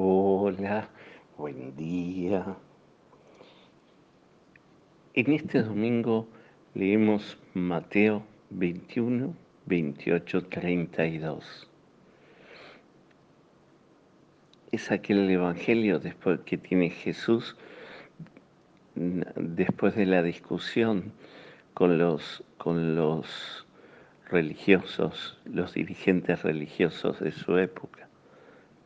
Hola, buen día. En este domingo leemos Mateo 21, 28, 32. Es aquel evangelio después que tiene Jesús después de la discusión con los, con los religiosos, los dirigentes religiosos de su época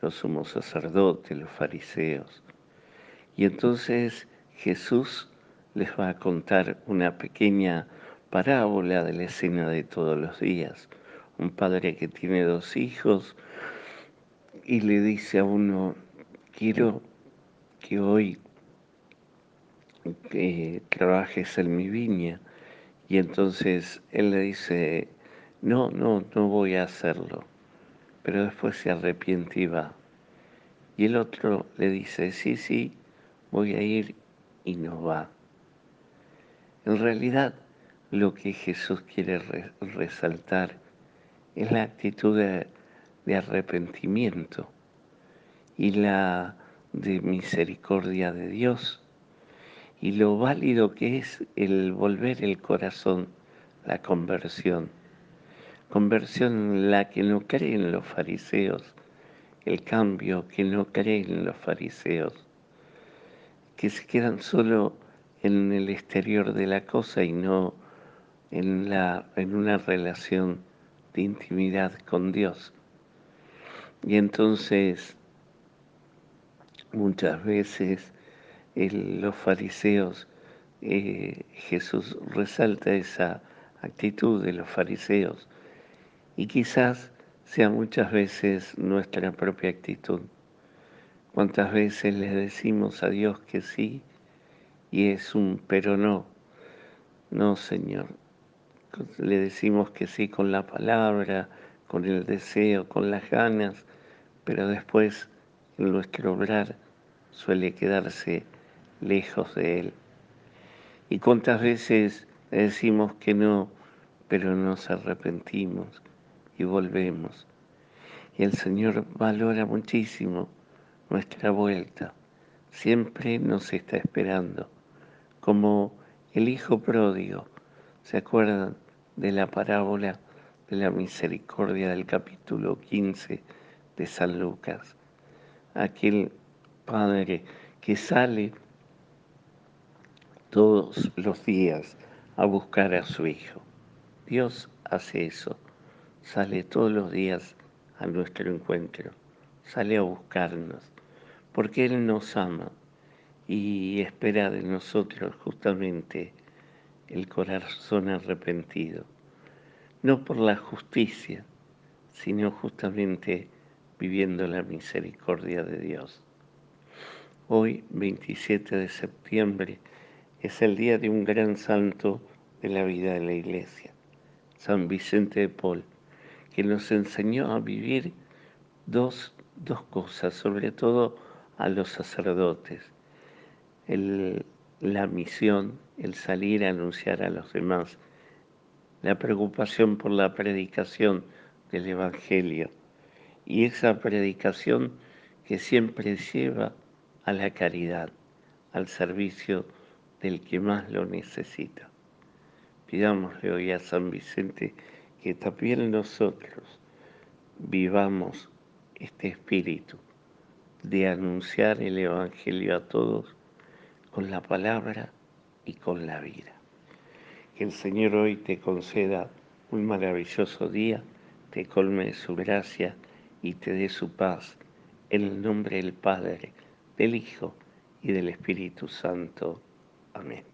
los sumos sacerdotes, los fariseos. Y entonces Jesús les va a contar una pequeña parábola de la escena de todos los días. Un padre que tiene dos hijos y le dice a uno, quiero que hoy que trabajes en mi viña. Y entonces él le dice, no, no, no voy a hacerlo pero después se arrepiente y va. Y el otro le dice, sí, sí, voy a ir y no va. En realidad, lo que Jesús quiere resaltar es la actitud de, de arrepentimiento y la de misericordia de Dios y lo válido que es el volver el corazón, la conversión conversión en la que no creen los fariseos, el cambio que no creen los fariseos, que se quedan solo en el exterior de la cosa y no en, la, en una relación de intimidad con Dios. Y entonces muchas veces los fariseos, eh, Jesús resalta esa actitud de los fariseos y quizás sea muchas veces nuestra propia actitud. ¿Cuántas veces le decimos a Dios que sí y es un pero no? No, Señor. Le decimos que sí con la palabra, con el deseo, con las ganas, pero después nuestro obrar suele quedarse lejos de Él. ¿Y cuántas veces le decimos que no, pero nos arrepentimos? Y volvemos. Y el Señor valora muchísimo nuestra vuelta. Siempre nos está esperando. Como el Hijo pródigo. ¿Se acuerdan de la parábola de la misericordia del capítulo 15 de San Lucas? Aquel padre que sale todos los días a buscar a su hijo. Dios hace eso sale todos los días a nuestro encuentro, sale a buscarnos, porque Él nos ama y espera de nosotros justamente el corazón arrepentido, no por la justicia, sino justamente viviendo la misericordia de Dios. Hoy, 27 de septiembre, es el día de un gran santo de la vida de la Iglesia, San Vicente de Paul que nos enseñó a vivir dos, cosas, sobre todo a los sacerdotes. la misión, el salir a anunciar a los demás, la preocupación por la predicación del Evangelio y esa predicación que siempre lleva a la caridad, al servicio del que más lo necesita. Pidámosle hoy a San Vicente que también nosotros vivamos este espíritu de anunciar el Evangelio a todos con la palabra y con la vida. Que el Señor hoy te conceda un maravilloso día, te colme de su gracia y te dé su paz. En el nombre del Padre, del Hijo y del Espíritu Santo. Amén.